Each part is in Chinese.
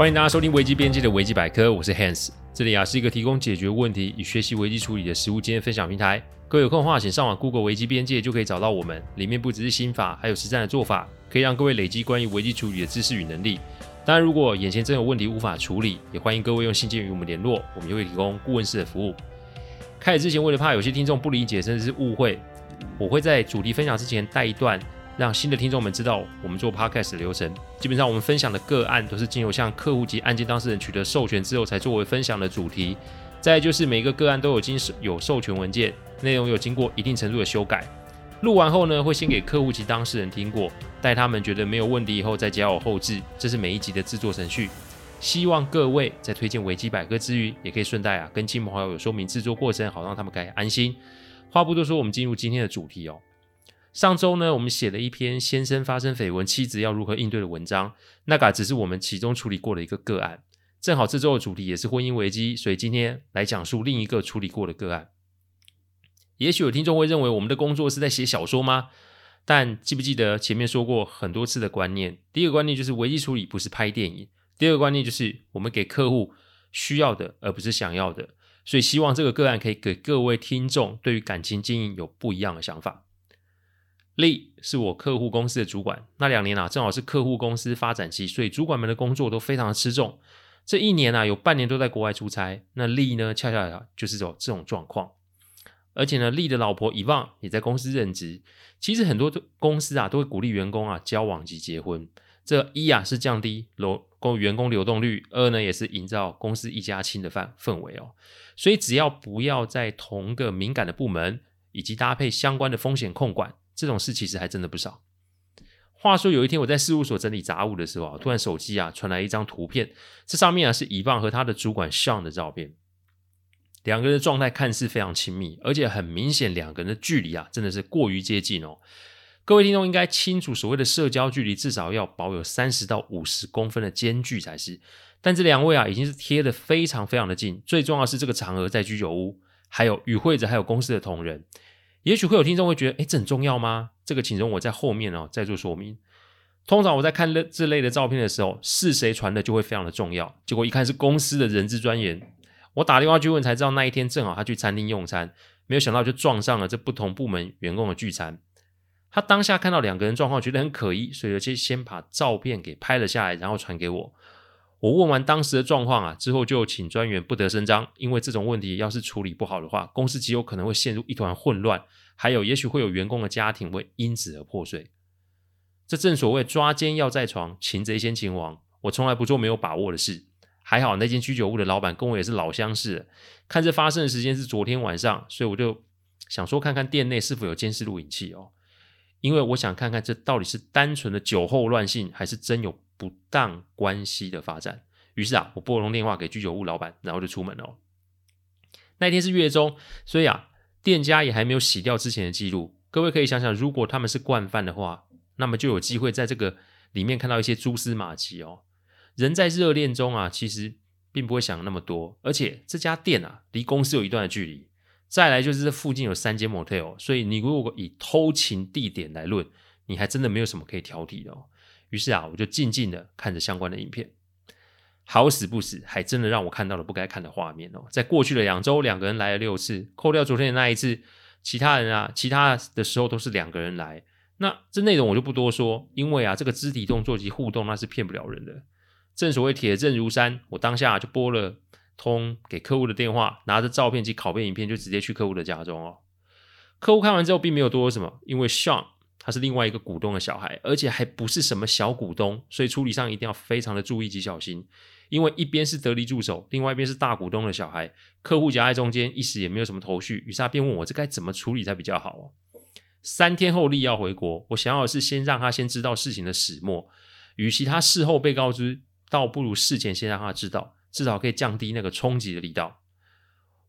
欢迎大家收听危机边界的危机百科，我是 Hans，这里啊是一个提供解决问题与学习危机处理的实务经验分享平台。各位有空的话，请上网 Google 危机边界就可以找到我们，里面不只是心法，还有实战的做法，可以让各位累积关于危机处理的知识与能力。当然，如果眼前真有问题无法处理，也欢迎各位用信件与我们联络，我们也会提供顾问式的服务。开始之前，为了怕有些听众不理解甚至是误会，我会在主题分享之前带一段。让新的听众们知道我们做 podcast 的流程。基本上，我们分享的个案都是经由向客户及案件当事人取得授权之后，才作为分享的主题。再就是每个个案都有经有授权文件，内容有经过一定程度的修改。录完后呢，会先给客户及当事人听过，待他们觉得没有问题以后，再交我后置。这是每一集的制作程序。希望各位在推荐维基百科之余，也可以顺带啊跟亲朋好友说明制作过程，好让他们可以安心。话不多说，我们进入今天的主题哦。上周呢，我们写了一篇先生发生绯闻，妻子要如何应对的文章。那个只是我们其中处理过的一个个案。正好这周的主题也是婚姻危机，所以今天来讲述另一个处理过的个案。也许有听众会认为我们的工作是在写小说吗？但记不记得前面说过很多次的观念？第一个观念就是危机处理不是拍电影。第二个观念就是我们给客户需要的，而不是想要的。所以希望这个个案可以给各位听众对于感情经营有不一样的想法。丽是我客户公司的主管，那两年啊，正好是客户公司发展期，所以主管们的工作都非常的吃重。这一年啊，有半年都在国外出差。那丽呢，恰恰就是这种这种状况。而且呢，丽的老婆伊旺也在公司任职。其实很多公司啊，都会鼓励员工啊交往及结婚。这一啊是降低流工员工流动率，二呢也是营造公司一家亲的氛氛围哦。所以只要不要在同个敏感的部门，以及搭配相关的风险控管。这种事其实还真的不少。话说有一天我在事务所整理杂物的时候啊，突然手机啊传来一张图片，这上面啊是伊棒和他的主管 Sean 的照片，两个人的状态看似非常亲密，而且很明显两个人的距离啊真的是过于接近哦。各位听众应该清楚，所谓的社交距离至少要保有三十到五十公分的间距才是。但这两位啊已经是贴得非常非常的近，最重要是这个场合在居酒屋，还有与会者还有公司的同仁。也许会有听众会觉得，诶，这很重要吗？这个请容我在后面哦再做说明。通常我在看这这类的照片的时候，是谁传的就会非常的重要。结果一看是公司的人资专员，我打电话去问才知道，那一天正好他去餐厅用餐，没有想到就撞上了这不同部门员工的聚餐。他当下看到两个人状况，觉得很可疑，所以就先先把照片给拍了下来，然后传给我。我问完当时的状况啊，之后就请专员不得声张，因为这种问题要是处理不好的话，公司极有可能会陷入一团混乱，还有也许会有员工的家庭会因此而破碎。这正所谓抓奸要在床，擒贼先擒王。我从来不做没有把握的事。还好那间居酒屋的老板跟我也是老相识，看这发生的时间是昨天晚上，所以我就想说看看店内是否有监视录影器哦，因为我想看看这到底是单纯的酒后乱性，还是真有。不当关系的发展，于是啊，我拨通电话给居酒屋老板，然后就出门了。那天是月中，所以啊，店家也还没有洗掉之前的记录。各位可以想想，如果他们是惯犯的话，那么就有机会在这个里面看到一些蛛丝马迹哦。人在热恋中啊，其实并不会想那么多，而且这家店啊，离公司有一段的距离。再来就是这附近有三间 motel，所以你如果以偷情地点来论，你还真的没有什么可以挑剔的哦。于是啊，我就静静的看着相关的影片，好死不死，还真的让我看到了不该看的画面哦。在过去的两周，两个人来了六次，扣掉昨天的那一次，其他人啊，其他的时候都是两个人来。那这内容我就不多说，因为啊，这个肢体动作及互动那是骗不了人的。正所谓铁证如山，我当下就拨了通给客户的电话，拿着照片及拷贝影片就直接去客户的家中哦。客户看完之后并没有多说什么，因为 Sean。他是另外一个股东的小孩，而且还不是什么小股东，所以处理上一定要非常的注意及小心。因为一边是得力助手，另外一边是大股东的小孩，客户夹在中间，一时也没有什么头绪。于是他便问我，这该怎么处理才比较好哦？三天后丽要回国，我想要的是先让他先知道事情的始末，与其他事后被告知，倒不如事前先让他知道，至少可以降低那个冲击的力道。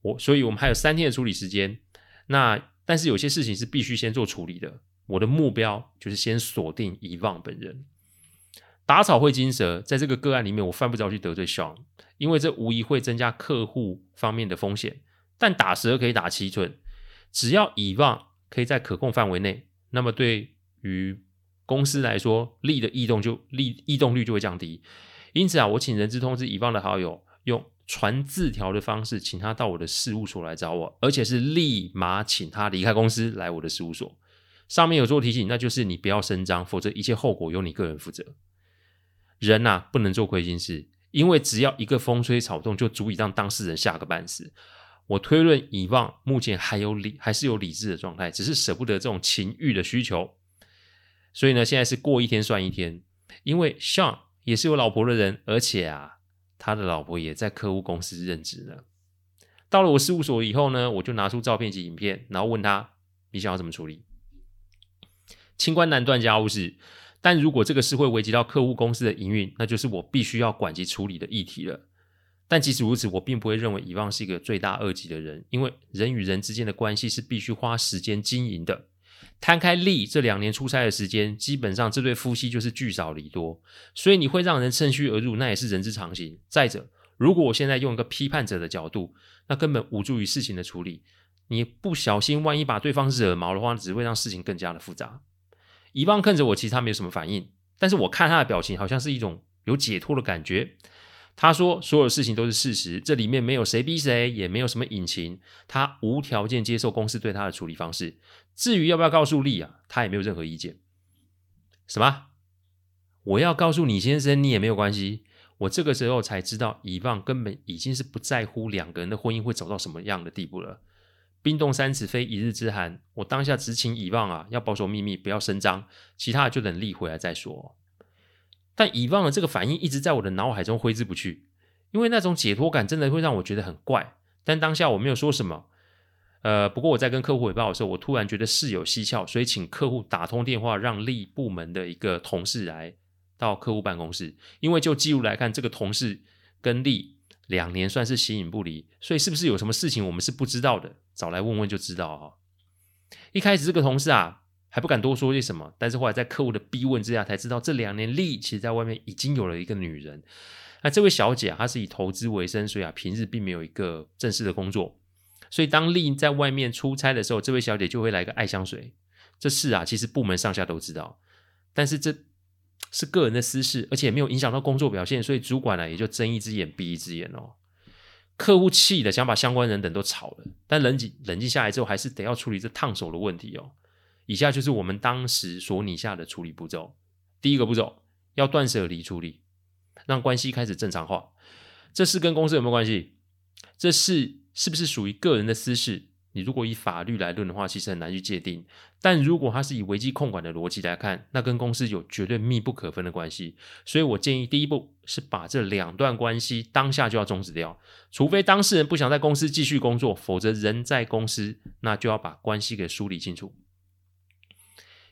我，所以我们还有三天的处理时间。那但是有些事情是必须先做处理的。我的目标就是先锁定伊旺本人。打草会惊蛇，在这个个案里面，我犯不着去得罪 Sean，因为这无疑会增加客户方面的风险。但打蛇可以打七寸，只要伊旺可以在可控范围内，那么对于公司来说，利的异动就利异动率就会降低。因此啊，我请人资通知乙方的好友，用传字条的方式，请他到我的事务所来找我，而且是立马请他离开公司来我的事务所。上面有做提醒，那就是你不要声张，否则一切后果由你个人负责。人呐、不能做亏心事，因为只要一个风吹草动，就足以让当事人吓个半死。我推论乙方目前还有理，还是有理智的状态，只是舍不得这种情欲的需求。所以呢，现在是过一天算一天，因为 Sean 也是有老婆的人，而且啊。他的老婆也在客户公司任职呢。到了我事务所以后呢，我就拿出照片及影片，然后问他：“你想要怎么处理？”清官难断家务事，但如果这个事会危及到客户公司的营运，那就是我必须要管及处理的议题了。但即使如此，我并不会认为乙方是一个罪大恶极的人，因为人与人之间的关系是必须花时间经营的。摊开利这两年出差的时间，基本上这对夫妻就是聚少离多，所以你会让人趁虚而入，那也是人之常情。再者，如果我现在用一个批判者的角度，那根本无助于事情的处理。你不小心，万一把对方惹毛的话，只会让事情更加的复杂。乙方看着我，其实他没有什么反应，但是我看他的表情，好像是一种有解脱的感觉。他说：“所有事情都是事实，这里面没有谁逼谁，也没有什么隐情。他无条件接受公司对他的处理方式。至于要不要告诉丽啊，他也没有任何意见。什么？我要告诉你先生，你也没有关系。我这个时候才知道，乙方根本已经是不在乎两个人的婚姻会走到什么样的地步了。冰冻三尺非一日之寒。我当下只请乙望啊，要保守秘密，不要声张，其他的就等丽回来再说。”但乙方的这个反应一直在我的脑海中挥之不去，因为那种解脱感真的会让我觉得很怪。但当下我没有说什么。呃，不过我在跟客户汇报的时候，我突然觉得事有蹊跷，所以请客户打通电话，让利部门的一个同事来到客户办公室。因为就记录来看，这个同事跟利两年算是形影不离，所以是不是有什么事情我们是不知道的？找来问问就知道哈。一开始这个同事啊。还不敢多说些什么，但是后来在客户的逼问之下，才知道这两年丽其实在外面已经有了一个女人。那这位小姐啊，她是以投资为生，所以啊，平日并没有一个正式的工作。所以当丽在外面出差的时候，这位小姐就会来个爱香水。这事啊，其实部门上下都知道，但是这是个人的私事，而且也没有影响到工作表现，所以主管呢、也就睁一只眼闭一只眼哦。客户气的想把相关人等都炒了，但冷静冷静下来之后，还是得要处理这烫手的问题哦。以下就是我们当时所拟下的处理步骤。第一个步骤要断舍离处理，让关系开始正常化。这事跟公司有没有关系？这事是不是属于个人的私事？你如果以法律来论的话，其实很难去界定。但如果它是以危机控管的逻辑来看，那跟公司有绝对密不可分的关系。所以我建议第一步是把这两段关系当下就要终止掉，除非当事人不想在公司继续工作，否则人在公司，那就要把关系给梳理清楚。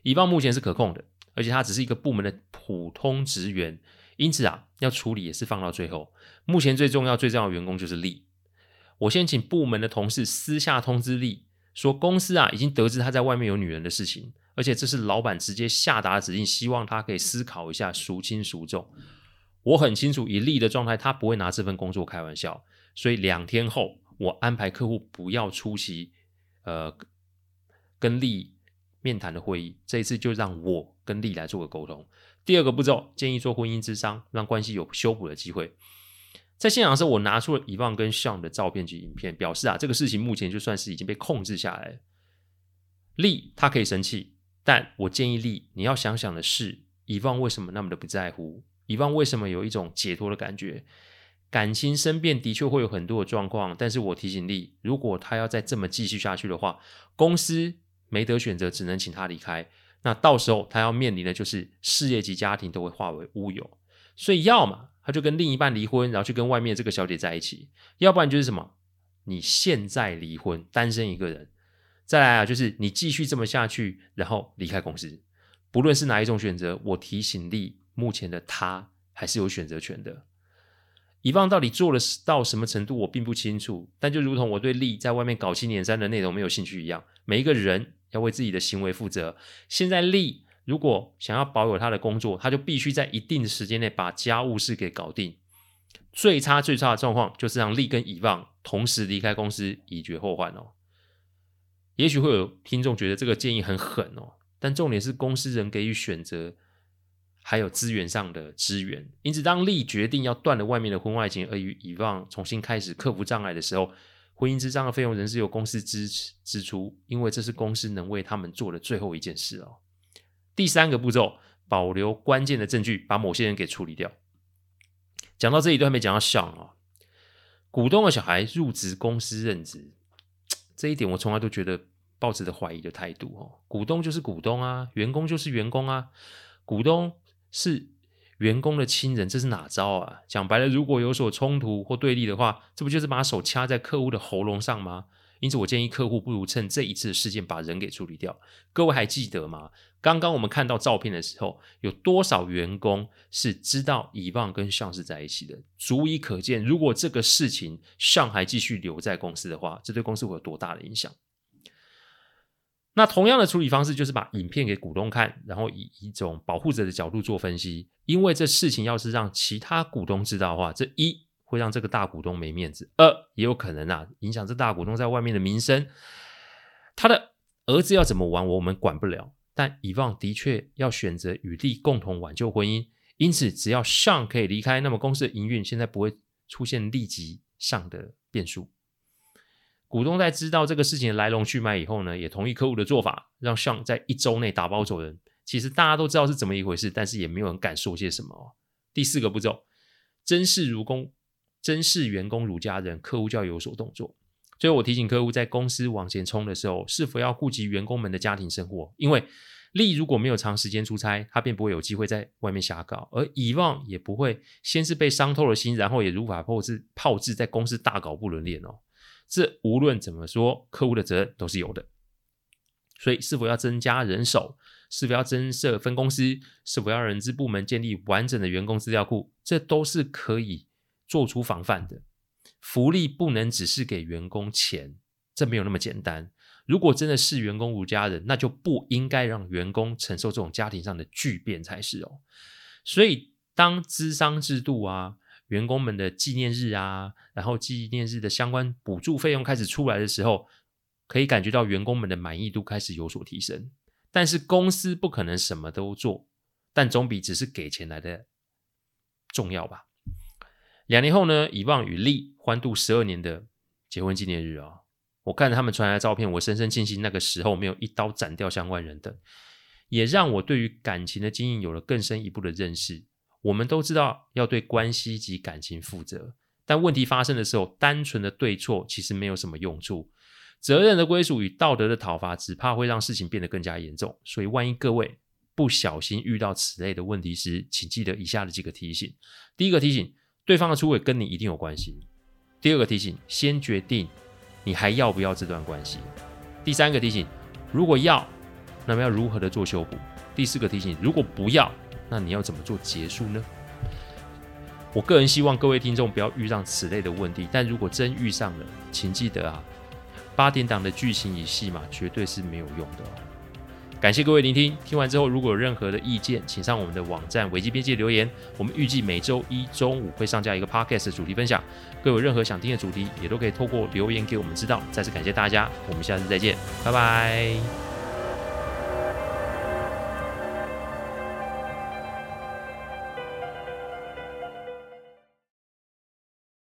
乙方目前是可控的，而且他只是一个部门的普通职员，因此啊，要处理也是放到最后。目前最重要、最重要的员工就是利。我先请部门的同事私下通知利，说公司啊已经得知他在外面有女人的事情，而且这是老板直接下达的指令，希望他可以思考一下，孰轻孰重。我很清楚，以利的状态，他不会拿这份工作开玩笑，所以两天后我安排客户不要出席，呃，跟利。面谈的会议，这一次就让我跟丽来做个沟通。第二个步骤，建议做婚姻咨商，让关系有修补的机会。在现场的时候，我拿出了乙望跟向的照片及影片，表示啊，这个事情目前就算是已经被控制下来了。丽他可以生气，但我建议丽你要想想的是，Yvonne 为什么那么的不在乎？Yvonne 为什么有一种解脱的感觉？感情生变的确会有很多的状况，但是我提醒丽，如果他要再这么继续下去的话，公司。没得选择，只能请他离开。那到时候他要面临的就是事业及家庭都会化为乌有。所以，要么他就跟另一半离婚，然后去跟外面这个小姐在一起；要不然就是什么，你现在离婚，单身一个人。再来啊，就是你继续这么下去，然后离开公司。不论是哪一种选择，我提醒你，目前的他还是有选择权的。以方到底做了到什么程度，我并不清楚。但就如同我对利在外面搞七年三的内容没有兴趣一样，每一个人。要为自己的行为负责。现在利如果想要保有他的工作，他就必须在一定的时间内把家务事给搞定。最差最差的状况就是让利跟乙望同时离开公司，以绝后患哦。也许会有听众觉得这个建议很狠哦，但重点是公司人给予选择，还有资源上的支援。因此，当利决定要断了外面的婚外情，而与以望重新开始克服障碍的时候，婚姻之章的费用仍是由公司支持支出，因为这是公司能为他们做的最后一件事哦。第三个步骤，保留关键的证据，把某些人给处理掉。讲到这里都还没讲到像哦，股东的小孩入职公司任职，这一点我从来都觉得抱持着怀疑的态度哦。股东就是股东啊，员工就是员工啊，股东是。员工的亲人，这是哪招啊？讲白了，如果有所冲突或对立的话，这不就是把手掐在客户的喉咙上吗？因此，我建议客户不如趁这一次事件把人给处理掉。各位还记得吗？刚刚我们看到照片的时候，有多少员工是知道以望跟向是在一起的？足以可见，如果这个事情向还继续留在公司的话，这对公司会有多大的影响？那同样的处理方式就是把影片给股东看，然后以一种保护者的角度做分析。因为这事情要是让其他股东知道的话，这一会让这个大股东没面子，二也有可能啊影响这大股东在外面的名声。他的儿子要怎么玩，我们管不了。但以望的确要选择与利共同挽救婚姻，因此只要向可以离开，那么公司的营运现在不会出现立即上的变数。股东在知道这个事情的来龙去脉以后呢，也同意客户的做法，让向在一周内打包走人。其实大家都知道是怎么一回事，但是也没有人敢说些什么。第四个步骤，珍视如公，珍视员工如家人，客户就要有所动作。最后我提醒客户，在公司往前冲的时候，是否要顾及员工们的家庭生活？因为利如果没有长时间出差，他便不会有机会在外面瞎搞，而以望也不会先是被伤透了心，然后也无法炮制炮制在公司大搞不伦恋哦。这无论怎么说，客户的责任都是有的。所以，是否要增加人手？是否要增设分公司？是否要人资部门建立完整的员工资料库？这都是可以做出防范的。福利不能只是给员工钱，这没有那么简单。如果真的视员工如家人，那就不应该让员工承受这种家庭上的巨变才是哦。所以，当咨商制度啊，员工们的纪念日啊，然后纪念日的相关补助费用开始出来的时候，可以感觉到员工们的满意度开始有所提升。但是公司不可能什么都做，但总比只是给钱来的重要吧。两年后呢，以旺与利欢度十二年的结婚纪念日啊、哦，我看着他们传来的照片，我深深庆幸那个时候没有一刀斩掉相关人等，也让我对于感情的经营有了更深一步的认识。我们都知道要对关系及感情负责，但问题发生的时候，单纯的对错其实没有什么用处。责任的归属与道德的讨伐，只怕会让事情变得更加严重。所以，万一各位不小心遇到此类的问题时，请记得以下的几个提醒：第一个提醒，对方的出轨跟你一定有关系；第二个提醒，先决定你还要不要这段关系；第三个提醒，如果要，那么要如何的做修补；第四个提醒，如果不要，那你要怎么做结束呢？我个人希望各位听众不要遇上此类的问题，但如果真遇上了，请记得啊，八点档的剧情与戏码绝对是没有用的。感谢各位聆听，听完之后如果有任何的意见，请上我们的网站维基编辑留言。我们预计每周一中午会上架一个 podcast 主题分享，各位有任何想听的主题，也都可以透过留言给我们知道。再次感谢大家，我们下次再见，拜拜。